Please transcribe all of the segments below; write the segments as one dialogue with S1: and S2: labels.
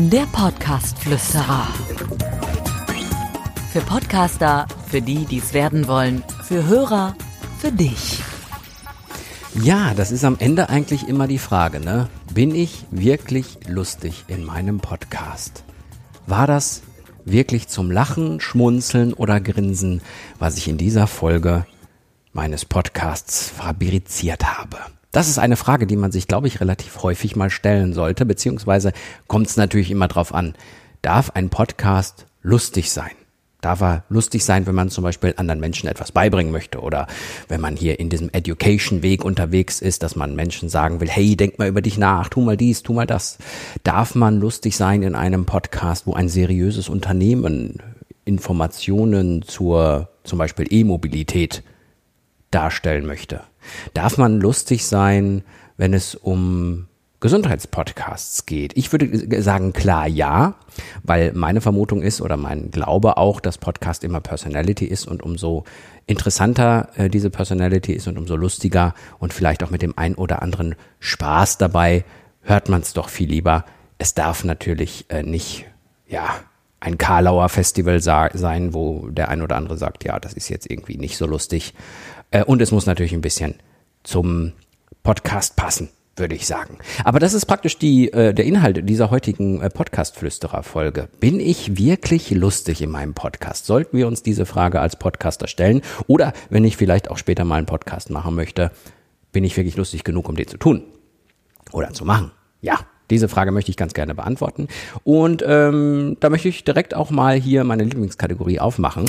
S1: Der Podcast-Flüsterer. Für Podcaster, für die, die es werden wollen, für Hörer, für dich.
S2: Ja, das ist am Ende eigentlich immer die Frage, ne? Bin ich wirklich lustig in meinem Podcast? War das wirklich zum Lachen, Schmunzeln oder Grinsen, was ich in dieser Folge meines Podcasts fabriziert habe? Das ist eine Frage, die man sich, glaube ich, relativ häufig mal stellen sollte, beziehungsweise kommt es natürlich immer drauf an. Darf ein Podcast lustig sein? Darf er lustig sein, wenn man zum Beispiel anderen Menschen etwas beibringen möchte oder wenn man hier in diesem Education-Weg unterwegs ist, dass man Menschen sagen will, hey, denk mal über dich nach, tu mal dies, tu mal das. Darf man lustig sein in einem Podcast, wo ein seriöses Unternehmen Informationen zur zum Beispiel E-Mobilität darstellen möchte? Darf man lustig sein, wenn es um Gesundheitspodcasts geht? Ich würde sagen, klar ja, weil meine Vermutung ist oder mein Glaube auch, dass Podcast immer Personality ist und umso interessanter äh, diese Personality ist und umso lustiger und vielleicht auch mit dem ein oder anderen Spaß dabei, hört man es doch viel lieber. Es darf natürlich äh, nicht, ja, ein Karlauer Festival sein, wo der ein oder andere sagt, ja, das ist jetzt irgendwie nicht so lustig. Äh, und es muss natürlich ein bisschen zum Podcast passen würde ich sagen. Aber das ist praktisch die, äh, der Inhalt dieser heutigen äh, Podcast-Flüsterer-Folge. Bin ich wirklich lustig in meinem Podcast? Sollten wir uns diese Frage als Podcaster stellen? Oder wenn ich vielleicht auch später mal einen Podcast machen möchte, bin ich wirklich lustig genug, um den zu tun? Oder zu machen? Ja, diese Frage möchte ich ganz gerne beantworten. Und ähm, da möchte ich direkt auch mal hier meine Lieblingskategorie aufmachen.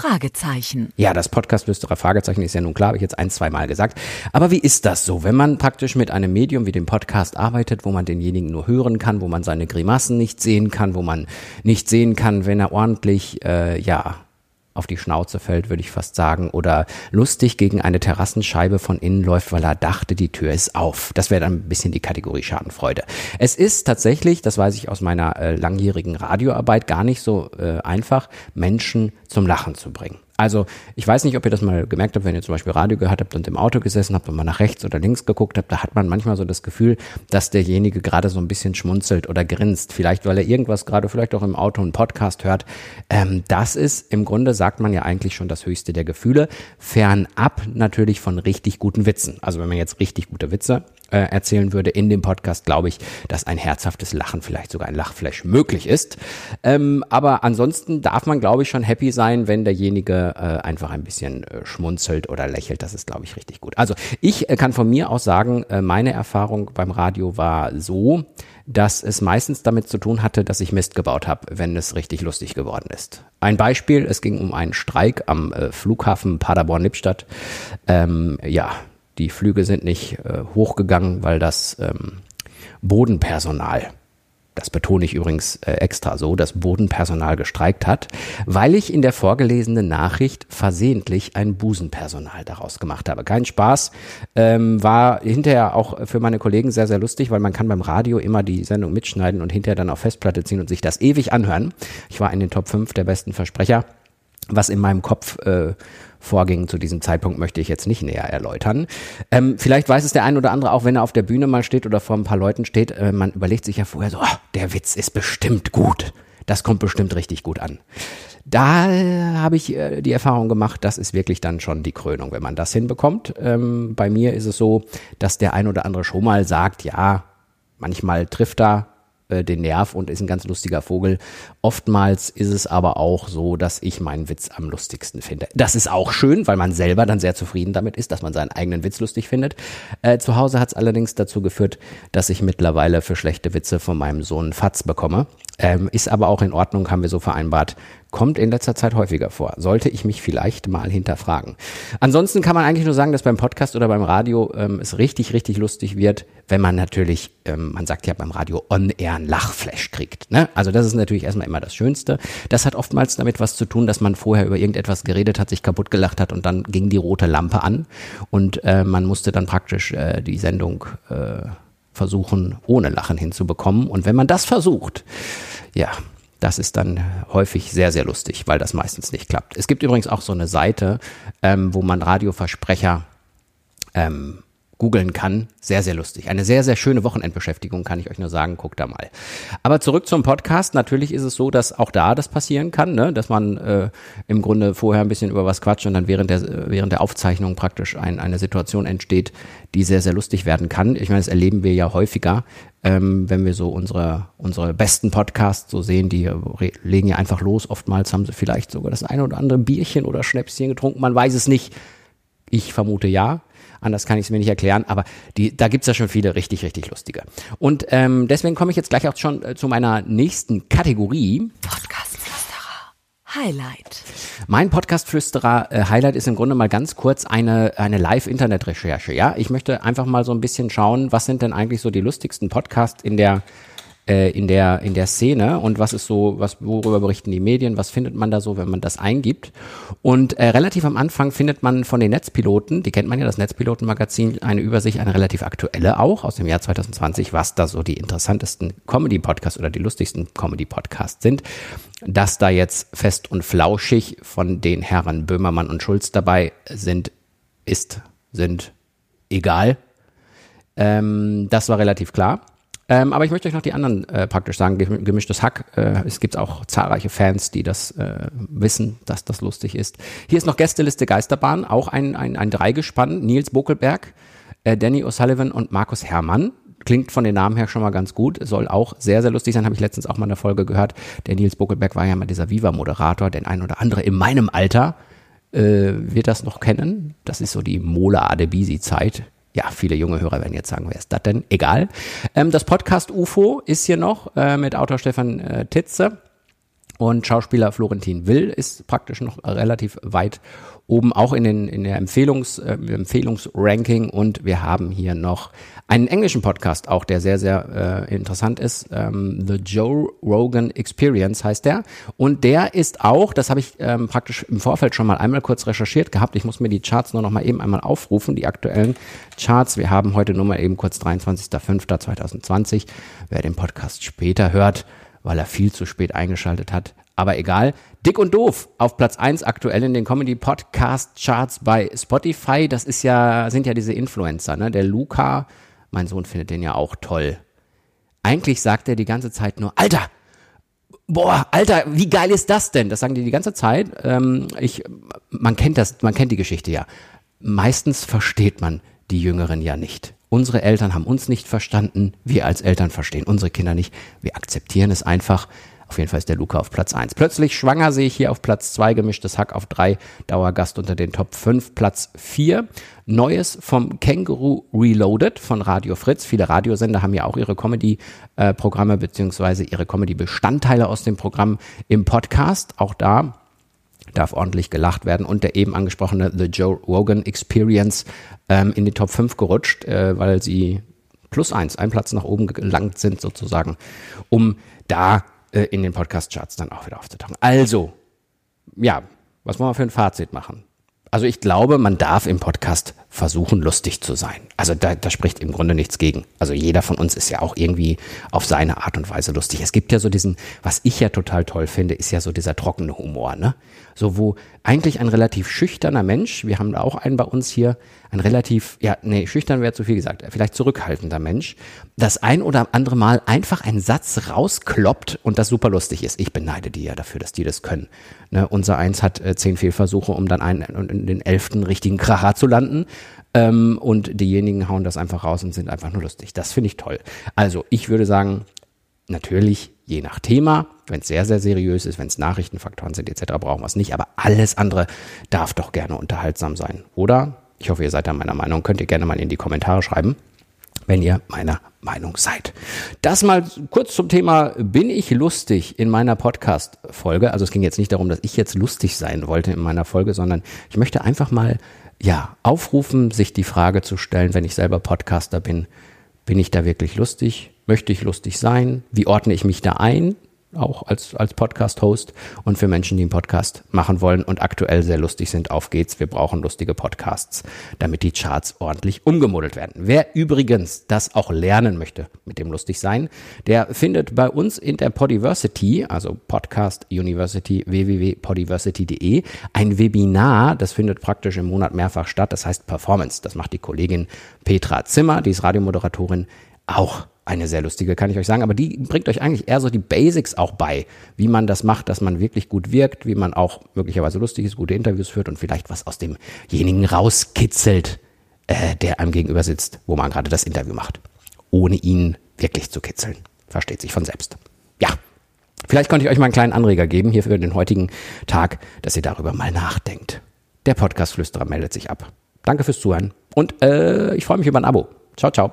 S1: Fragezeichen.
S2: Ja, das Podcast-Flüsterer Fragezeichen ist ja nun klar, habe ich jetzt ein, zwei Mal gesagt. Aber wie ist das so, wenn man praktisch mit einem Medium wie dem Podcast arbeitet, wo man denjenigen nur hören kann, wo man seine Grimassen nicht sehen kann, wo man nicht sehen kann, wenn er ordentlich, äh, ja, auf die Schnauze fällt, würde ich fast sagen, oder lustig gegen eine Terrassenscheibe von innen läuft, weil er dachte, die Tür ist auf. Das wäre dann ein bisschen die Kategorie Schadenfreude. Es ist tatsächlich, das weiß ich aus meiner äh, langjährigen Radioarbeit, gar nicht so äh, einfach, Menschen zum Lachen zu bringen. Also ich weiß nicht, ob ihr das mal gemerkt habt, wenn ihr zum Beispiel Radio gehört habt und im Auto gesessen habt und mal nach rechts oder links geguckt habt, da hat man manchmal so das Gefühl, dass derjenige gerade so ein bisschen schmunzelt oder grinst. Vielleicht, weil er irgendwas gerade, vielleicht auch im Auto einen Podcast hört. Ähm, das ist im Grunde, sagt man ja eigentlich schon das höchste der Gefühle, fernab natürlich von richtig guten Witzen. Also wenn man jetzt richtig gute Witze äh, erzählen würde in dem Podcast, glaube ich, dass ein herzhaftes Lachen, vielleicht sogar ein Lachflash möglich ist. Ähm, aber ansonsten darf man, glaube ich, schon happy sein, wenn derjenige äh, einfach ein bisschen äh, schmunzelt oder lächelt. Das ist, glaube ich, richtig gut. Also ich äh, kann von mir aus sagen, äh, meine Erfahrung beim Radio war so, dass es meistens damit zu tun hatte, dass ich Mist gebaut habe, wenn es richtig lustig geworden ist. Ein Beispiel, es ging um einen Streik am äh, Flughafen Paderborn-Lippstadt. Ähm, ja, die Flüge sind nicht äh, hochgegangen, weil das ähm, Bodenpersonal, das betone ich übrigens äh, extra so, das Bodenpersonal gestreikt hat, weil ich in der vorgelesenen Nachricht versehentlich ein Busenpersonal daraus gemacht habe. Kein Spaß, ähm, war hinterher auch für meine Kollegen sehr, sehr lustig, weil man kann beim Radio immer die Sendung mitschneiden und hinterher dann auf Festplatte ziehen und sich das ewig anhören. Ich war in den Top 5 der besten Versprecher was in meinem Kopf äh, vorging zu diesem Zeitpunkt, möchte ich jetzt nicht näher erläutern. Ähm, vielleicht weiß es der ein oder andere auch, wenn er auf der Bühne mal steht oder vor ein paar Leuten steht, äh, man überlegt sich ja vorher so, oh, der Witz ist bestimmt gut. Das kommt bestimmt richtig gut an. Da äh, habe ich äh, die Erfahrung gemacht, das ist wirklich dann schon die Krönung, wenn man das hinbekommt. Ähm, bei mir ist es so, dass der ein oder andere schon mal sagt, ja, manchmal trifft er äh, den Nerv und ist ein ganz lustiger Vogel. Oftmals ist es aber auch so, dass ich meinen Witz am lustigsten finde. Das ist auch schön, weil man selber dann sehr zufrieden damit ist, dass man seinen eigenen Witz lustig findet. Äh, zu Hause hat es allerdings dazu geführt, dass ich mittlerweile für schlechte Witze von meinem Sohn Fatz bekomme. Ähm, ist aber auch in Ordnung, haben wir so vereinbart. Kommt in letzter Zeit häufiger vor. Sollte ich mich vielleicht mal hinterfragen. Ansonsten kann man eigentlich nur sagen, dass beim Podcast oder beim Radio ähm, es richtig, richtig lustig wird, wenn man natürlich, ähm, man sagt ja beim Radio on-air ein Lachflash kriegt. Ne? Also das ist natürlich erstmal immer das Schönste. Das hat oftmals damit was zu tun, dass man vorher über irgendetwas geredet hat, sich kaputt gelacht hat und dann ging die rote Lampe an und äh, man musste dann praktisch äh, die Sendung äh, versuchen, ohne Lachen hinzubekommen. Und wenn man das versucht, ja, das ist dann häufig sehr, sehr lustig, weil das meistens nicht klappt. Es gibt übrigens auch so eine Seite, ähm, wo man Radioversprecher ähm, googeln kann. Sehr, sehr lustig. Eine sehr, sehr schöne Wochenendbeschäftigung, kann ich euch nur sagen. Guckt da mal. Aber zurück zum Podcast. Natürlich ist es so, dass auch da das passieren kann, ne? dass man äh, im Grunde vorher ein bisschen über was quatscht und dann während der, während der Aufzeichnung praktisch ein, eine Situation entsteht, die sehr, sehr lustig werden kann. Ich meine, das erleben wir ja häufiger, ähm, wenn wir so unsere, unsere besten Podcasts so sehen, die legen ja einfach los. Oftmals haben sie vielleicht sogar das eine oder andere Bierchen oder Schnäpschen getrunken, man weiß es nicht. Ich vermute ja. Anders kann ich es mir nicht erklären, aber die, da gibt's ja schon viele richtig, richtig lustige. Und ähm, deswegen komme ich jetzt gleich auch schon äh, zu meiner nächsten Kategorie.
S1: Podcast-Flüsterer Highlight.
S2: Mein Podcast-Flüsterer äh, Highlight ist im Grunde mal ganz kurz eine, eine Live-Internet-Recherche. Ja, ich möchte einfach mal so ein bisschen schauen, was sind denn eigentlich so die lustigsten Podcasts in der äh, in der in der Szene und was ist so, was worüber berichten die Medien, was findet man da so, wenn man das eingibt? Und äh, relativ am Anfang findet man von den Netzpiloten, die kennt man ja, das Netzpiloten-Magazin, eine Übersicht, eine relativ aktuelle auch aus dem Jahr 2020, was da so die interessantesten Comedy-Podcasts oder die lustigsten Comedy-Podcasts sind. Dass da jetzt fest und flauschig von den Herren Böhmermann und Schulz dabei sind, ist, sind egal. Ähm, das war relativ klar. Ähm, aber ich möchte euch noch die anderen äh, praktisch sagen, gemischtes Hack. Äh, es gibt auch zahlreiche Fans, die das äh, wissen, dass das lustig ist. Hier ist noch Gästeliste Geisterbahn, auch ein, ein, ein Dreigespann. Nils Bokelberg, äh, Danny O'Sullivan und Markus Herrmann. Klingt von den Namen her schon mal ganz gut, soll auch sehr, sehr lustig sein, habe ich letztens auch mal in der Folge gehört. Der Nils Bokelberg war ja mal dieser Viva-Moderator, den ein oder andere in meinem Alter äh, wird das noch kennen. Das ist so die Mola Adebisi-Zeit ja, viele junge Hörer werden jetzt sagen, wer ist das denn? Egal. Ähm, das Podcast UFO ist hier noch äh, mit Autor Stefan äh, Titze und Schauspieler Florentin Will ist praktisch noch relativ weit oben, auch in, den, in der Empfehlungs, äh, Empfehlungsranking. Und wir haben hier noch einen englischen Podcast, auch der sehr, sehr äh, interessant ist. Ähm, The Joe Rogan Experience heißt der. Und der ist auch, das habe ich ähm, praktisch im Vorfeld schon mal einmal kurz recherchiert gehabt. Ich muss mir die Charts nur noch mal eben einmal aufrufen, die aktuellen Charts. Wir haben heute nur mal eben kurz 23.05.2020. Wer den Podcast später hört, weil er viel zu spät eingeschaltet hat. Aber egal. Dick und doof auf Platz 1 aktuell in den Comedy Podcast Charts bei Spotify. Das ist ja, sind ja diese Influencer, ne? Der Luca, mein Sohn findet den ja auch toll. Eigentlich sagt er die ganze Zeit nur, Alter, boah, Alter, wie geil ist das denn? Das sagen die die ganze Zeit. Ähm, ich, man kennt das, man kennt die Geschichte ja. Meistens versteht man die Jüngeren ja nicht. Unsere Eltern haben uns nicht verstanden, wir als Eltern verstehen unsere Kinder nicht. Wir akzeptieren es einfach. Auf jeden Fall ist der Luca auf Platz 1. Plötzlich schwanger sehe ich hier auf Platz 2, gemischtes Hack auf 3, Dauergast unter den Top 5, Platz 4. Neues vom Känguru Reloaded von Radio Fritz. Viele Radiosender haben ja auch ihre Comedy-Programme beziehungsweise ihre Comedy-Bestandteile aus dem Programm im Podcast. Auch da darf ordentlich gelacht werden und der eben angesprochene The Joe Rogan Experience ähm, in die Top 5 gerutscht, äh, weil sie plus eins, ein Platz nach oben gelangt sind sozusagen, um da äh, in den Podcast-Charts dann auch wieder aufzutauchen. Also, ja, was wollen wir für ein Fazit machen? Also ich glaube, man darf im Podcast versuchen, lustig zu sein. Also da, da spricht im Grunde nichts gegen. Also jeder von uns ist ja auch irgendwie auf seine Art und Weise lustig. Es gibt ja so diesen, was ich ja total toll finde, ist ja so dieser trockene Humor, ne? So wo eigentlich ein relativ schüchterner Mensch, wir haben da auch einen bei uns hier, ein relativ, ja, nee, schüchtern wäre zu viel gesagt, vielleicht zurückhaltender Mensch, das ein oder andere Mal einfach einen Satz rauskloppt und das super lustig ist. Ich beneide die ja dafür, dass die das können. Ne, unser Eins hat äh, zehn Fehlversuche, um dann einen, in den elften richtigen Kracher zu landen. Ähm, und diejenigen hauen das einfach raus und sind einfach nur lustig. Das finde ich toll. Also, ich würde sagen, natürlich je nach Thema, wenn es sehr, sehr seriös ist, wenn es Nachrichtenfaktoren sind etc., brauchen wir es nicht. Aber alles andere darf doch gerne unterhaltsam sein, oder? Ich hoffe, ihr seid da meiner Meinung. Könnt ihr gerne mal in die Kommentare schreiben, wenn ihr meiner Meinung seid. Das mal kurz zum Thema, bin ich lustig in meiner Podcast-Folge? Also es ging jetzt nicht darum, dass ich jetzt lustig sein wollte in meiner Folge, sondern ich möchte einfach mal, ja, aufrufen, sich die Frage zu stellen, wenn ich selber Podcaster bin, bin ich da wirklich lustig? Möchte ich lustig sein? Wie ordne ich mich da ein? Auch als, als Podcast-Host und für Menschen, die einen Podcast machen wollen und aktuell sehr lustig sind. Auf geht's. Wir brauchen lustige Podcasts, damit die Charts ordentlich umgemodelt werden. Wer übrigens das auch lernen möchte mit dem lustig sein, der findet bei uns in der Podiversity, also Podcast University www.podiversity.de, ein Webinar, das findet praktisch im Monat mehrfach statt. Das heißt Performance. Das macht die Kollegin Petra Zimmer, die ist Radiomoderatorin, auch eine sehr lustige, kann ich euch sagen, aber die bringt euch eigentlich eher so die Basics auch bei, wie man das macht, dass man wirklich gut wirkt, wie man auch möglicherweise lustig ist, gute Interviews führt und vielleicht was aus demjenigen rauskitzelt, äh, der einem gegenüber sitzt, wo man gerade das Interview macht, ohne ihn wirklich zu kitzeln. Versteht sich von selbst. Ja, vielleicht konnte ich euch mal einen kleinen Anreger geben hier für den heutigen Tag, dass ihr darüber mal nachdenkt. Der Podcast-Flüsterer meldet sich ab. Danke fürs Zuhören und äh, ich freue mich über ein Abo. Ciao, ciao.